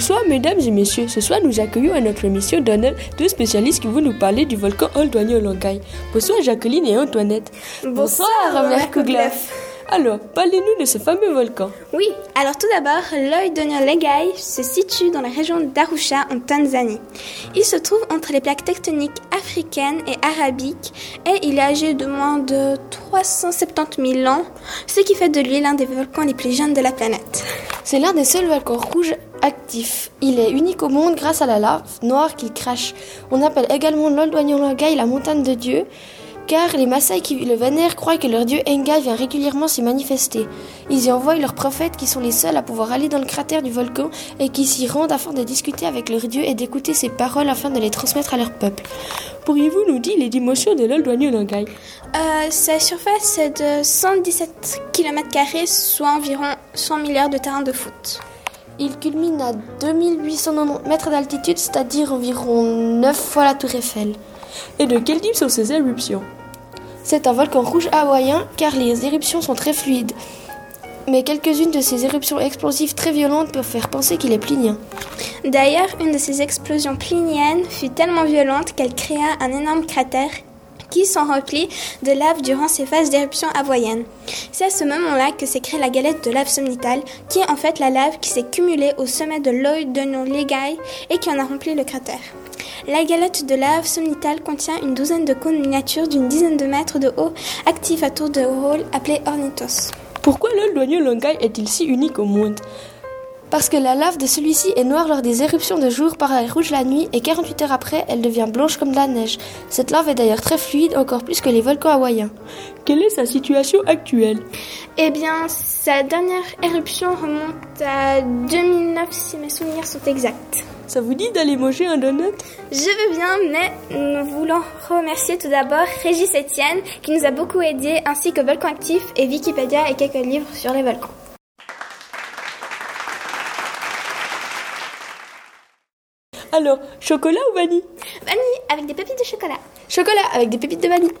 Bonsoir mesdames et messieurs, ce soir nous accueillons à notre émission Donald deux spécialistes qui vont nous parler du volcan Old Longai. Bonsoir Jacqueline et Antoinette. Bonsoir, Robert Kougleff. Alors, parlez-nous de ce fameux volcan. Oui, alors tout d'abord, l'œil Legai se situe dans la région d'Arusha en Tanzanie. Il se trouve entre les plaques tectoniques africaines et arabiques et il est âgé de moins de 370 000 ans, ce qui fait de lui l'un des volcans les plus jeunes de la planète. C'est l'un des seuls volcans rouges actifs. Il est unique au monde grâce à la lave noire qu'il crache. On appelle également l'Old Legai la montagne de Dieu car les Maasai qui le vénèrent croient que leur dieu Enga vient régulièrement s'y manifester. Ils y envoient leurs prophètes qui sont les seuls à pouvoir aller dans le cratère du volcan et qui s'y rendent afin de discuter avec leur dieu et d'écouter ses paroles afin de les transmettre à leur peuple. Pourriez-vous nous dire les dimensions de l'Oldoigno-Langai euh, Sa surface est de 117 km, soit environ 100 milliards de terrains de foot. Il culmine à 2890 mètres d'altitude, c'est-à-dire environ 9 fois la tour Eiffel. Et de quel type sont ces éruptions? C'est un volcan rouge hawaïen car les éruptions sont très fluides. Mais quelques-unes de ces éruptions explosives très violentes peuvent faire penser qu'il est plinien. D'ailleurs, une de ces explosions pliniennes fut tellement violente qu'elle créa un énorme cratère qui s'en remplit de lave durant ces phases d'éruption hawaïenne. C'est à ce moment-là que s'est créée la galette de lave somnitale, qui est en fait la lave qui s'est cumulée au sommet de l'œil de Legai et qui en a rempli le cratère. La galette de lave somnitale contient une douzaine de cônes miniatures d'une dizaine de mètres de haut, actifs à tour de rôle, appelés ornithos. Pourquoi le Longai est-il si unique au monde? Parce que la lave de celui-ci est noire lors des éruptions de jour, paraît rouge la nuit et 48 heures après, elle devient blanche comme de la neige. Cette lave est d'ailleurs très fluide, encore plus que les volcans hawaïens. Quelle est sa situation actuelle? Eh bien, sa dernière éruption remonte à 2009 si mes souvenirs sont exacts. Ça vous dit d'aller manger un donut? Je veux bien, mais nous voulons remercier tout d'abord Régis Etienne qui nous a beaucoup aidé, ainsi que Volcan Actif et Wikipédia et quelques livres sur les volcans. Alors, chocolat ou vanille? Vanille avec des pépites de chocolat. Chocolat avec des pépites de vanille.